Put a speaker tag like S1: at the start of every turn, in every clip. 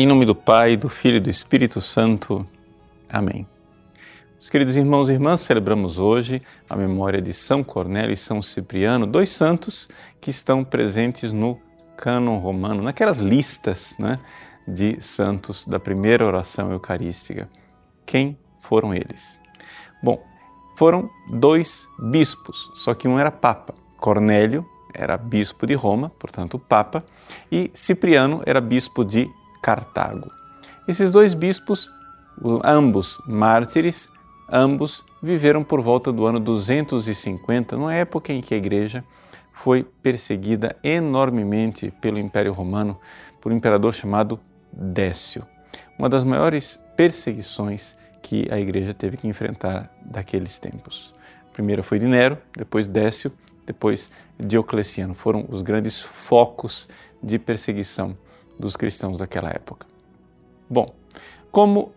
S1: Em nome do Pai, do Filho e do Espírito Santo. Amém. Os queridos irmãos e irmãs, celebramos hoje a memória de São Cornélio e São Cipriano, dois santos que estão presentes no cânon romano, naquelas listas né, de santos da primeira oração eucarística. Quem foram eles? Bom, foram dois bispos, só que um era papa. Cornélio era bispo de Roma, portanto papa, e Cipriano era bispo de Cartago. Esses dois bispos, ambos mártires, ambos viveram por volta do ano 250, numa época em que a igreja foi perseguida enormemente pelo Império Romano por um imperador chamado Décio. Uma das maiores perseguições que a igreja teve que enfrentar daqueles tempos. A primeira foi de Nero, depois Décio, depois Diocleciano. Foram os grandes focos de perseguição dos cristãos daquela época. Bom, como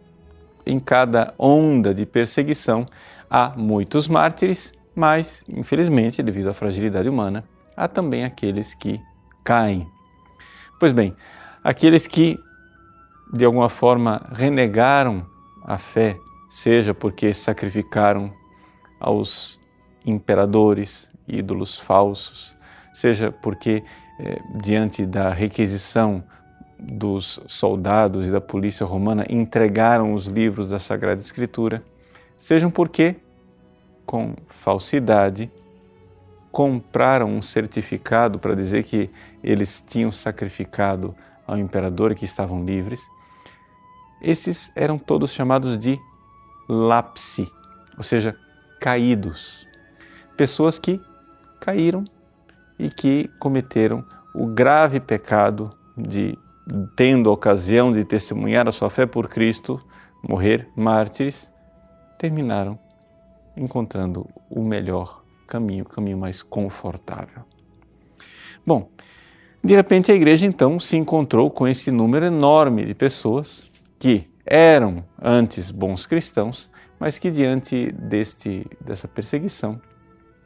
S1: em cada onda de perseguição há muitos mártires, mas, infelizmente, devido à fragilidade humana, há também aqueles que caem. Pois bem, aqueles que de alguma forma renegaram a fé, seja porque sacrificaram aos imperadores, ídolos falsos, seja porque, eh, diante da requisição dos soldados e da polícia romana entregaram os livros da Sagrada Escritura, sejam porque, com falsidade, compraram um certificado para dizer que eles tinham sacrificado ao imperador e que estavam livres. Esses eram todos chamados de lapsi, ou seja, caídos. Pessoas que caíram e que cometeram o grave pecado de tendo a ocasião de testemunhar a sua fé por Cristo, morrer mártires, terminaram encontrando o melhor caminho, o caminho mais confortável. Bom, de repente a igreja então se encontrou com esse número enorme de pessoas que eram antes bons cristãos, mas que diante deste dessa perseguição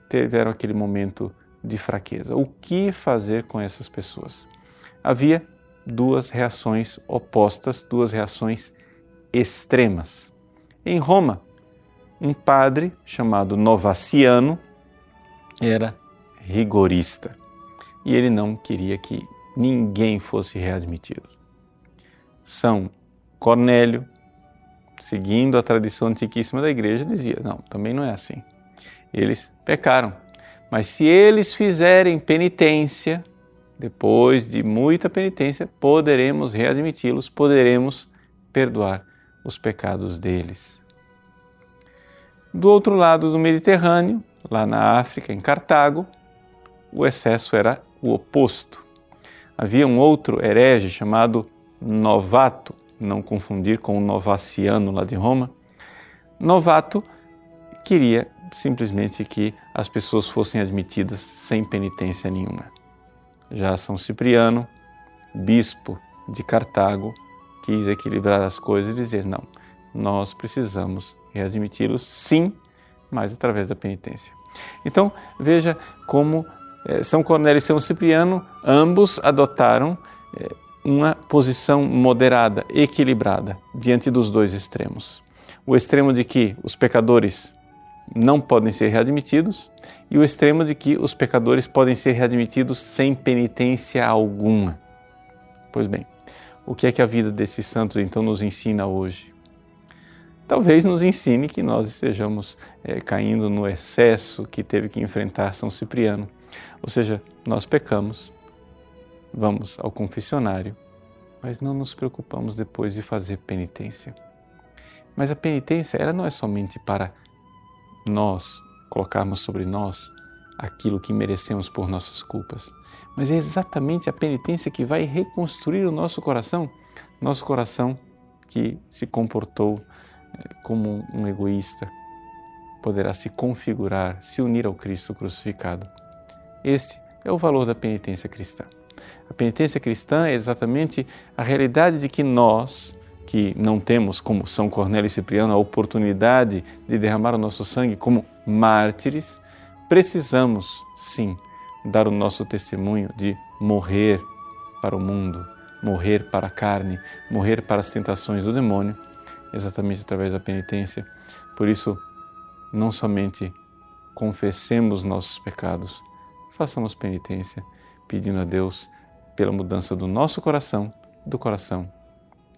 S1: tiveram aquele momento de fraqueza. O que fazer com essas pessoas? Havia duas reações opostas, duas reações extremas. Em Roma, um padre chamado Novaciano era rigorista e ele não queria que ninguém fosse readmitido. São Cornélio, seguindo a tradição antiquíssima da igreja, dizia: não, também não é assim. Eles pecaram, mas se eles fizerem penitência, depois de muita penitência, poderemos readmiti-los, poderemos perdoar os pecados deles. Do outro lado do Mediterrâneo, lá na África, em Cartago, o excesso era o oposto. Havia um outro herege chamado Novato, não confundir com o Novaciano lá de Roma. Novato queria simplesmente que as pessoas fossem admitidas sem penitência nenhuma. Já São Cipriano, bispo de Cartago, quis equilibrar as coisas e dizer: não, nós precisamos readmiti-los sim, mas através da penitência. Então, veja como eh, São Cornélio e São Cipriano, ambos adotaram eh, uma posição moderada, equilibrada, diante dos dois extremos. O extremo de que os pecadores não podem ser readmitidos e o extremo de que os pecadores podem ser readmitidos sem penitência alguma. Pois bem, o que é que a vida desses santos então nos ensina hoje? Talvez nos ensine que nós estejamos é, caindo no excesso que teve que enfrentar São Cipriano. Ou seja, nós pecamos, vamos ao confessionário, mas não nos preocupamos depois de fazer penitência. Mas a penitência, ela não é somente para nós colocarmos sobre nós aquilo que merecemos por nossas culpas, mas é exatamente a penitência que vai reconstruir o nosso coração, nosso coração que se comportou eh, como um egoísta, poderá se configurar, se unir ao Cristo crucificado. Este é o valor da penitência cristã. A penitência cristã é exatamente a realidade de que nós, que não temos, como São Cornélio e Cipriano, a oportunidade de derramar o nosso sangue como mártires, precisamos, sim, dar o nosso testemunho de morrer para o mundo, morrer para a carne, morrer para as tentações do demônio, exatamente através da penitência. Por isso, não somente confessemos nossos pecados, façamos penitência, pedindo a Deus pela mudança do nosso coração, do coração